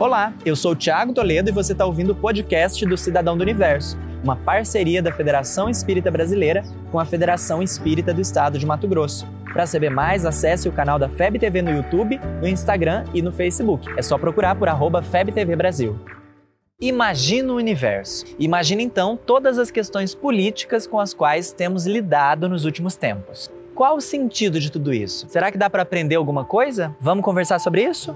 Olá, eu sou o Thiago Toledo e você está ouvindo o podcast do Cidadão do Universo, uma parceria da Federação Espírita Brasileira com a Federação Espírita do Estado de Mato Grosso. Para saber mais, acesse o canal da FEB TV no YouTube, no Instagram e no Facebook. É só procurar por arroba FebTV Brasil. Imagina o universo. Imagina então todas as questões políticas com as quais temos lidado nos últimos tempos. Qual o sentido de tudo isso? Será que dá para aprender alguma coisa? Vamos conversar sobre isso?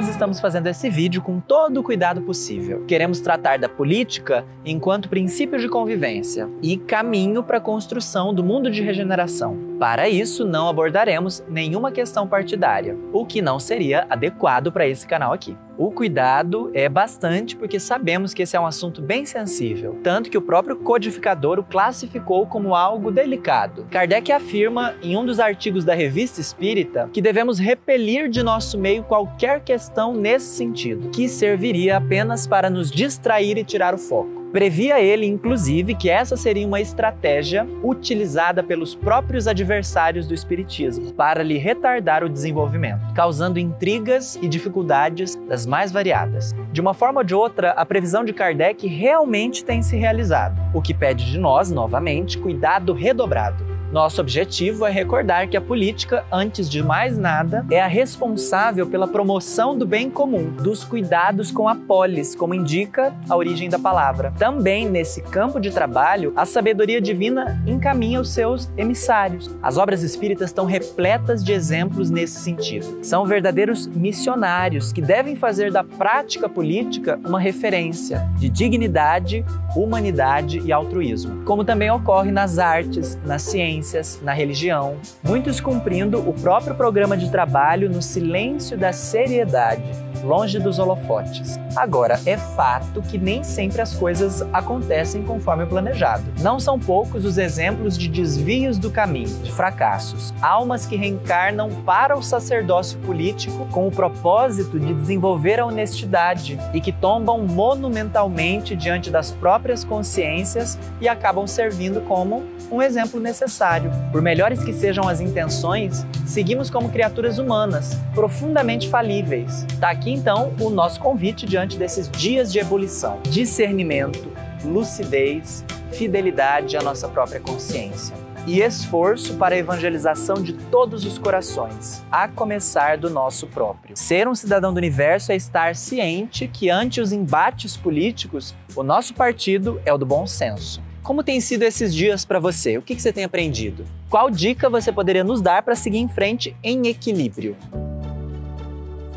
Nós estamos fazendo esse vídeo com todo o cuidado possível. Queremos tratar da política enquanto princípio de convivência e caminho para a construção do mundo de regeneração. Para isso, não abordaremos nenhuma questão partidária, o que não seria adequado para esse canal aqui. O cuidado é bastante porque sabemos que esse é um assunto bem sensível, tanto que o próprio codificador o classificou como algo delicado. Kardec afirma em um dos artigos da Revista Espírita que devemos repelir de nosso meio qualquer questão nesse sentido, que serviria apenas para nos distrair e tirar o foco. Previa ele, inclusive, que essa seria uma estratégia utilizada pelos próprios adversários do Espiritismo para lhe retardar o desenvolvimento, causando intrigas e dificuldades das mais variadas. De uma forma ou de outra, a previsão de Kardec realmente tem se realizado, o que pede de nós, novamente, cuidado redobrado nosso objetivo é recordar que a política, antes de mais nada, é a responsável pela promoção do bem comum, dos cuidados com a polis, como indica a origem da palavra. Também nesse campo de trabalho, a sabedoria divina encaminha os seus emissários. As obras espíritas estão repletas de exemplos nesse sentido. São verdadeiros missionários que devem fazer da prática política uma referência de dignidade, humanidade e altruísmo, como também ocorre nas artes, na ciência na religião, muitos cumprindo o próprio programa de trabalho no silêncio da seriedade, longe dos holofotes. Agora, é fato que nem sempre as coisas acontecem conforme planejado. Não são poucos os exemplos de desvios do caminho, de fracassos, almas que reencarnam para o sacerdócio político com o propósito de desenvolver a honestidade e que tombam monumentalmente diante das próprias consciências e acabam servindo como um exemplo necessário por melhores que sejam as intenções, seguimos como criaturas humanas, profundamente falíveis. Está aqui então o nosso convite diante desses dias de ebulição: discernimento, lucidez, fidelidade à nossa própria consciência e esforço para a evangelização de todos os corações, a começar do nosso próprio. Ser um cidadão do universo é estar ciente que, ante os embates políticos, o nosso partido é o do bom senso. Como tem sido esses dias para você? O que, que você tem aprendido? Qual dica você poderia nos dar para seguir em frente em equilíbrio?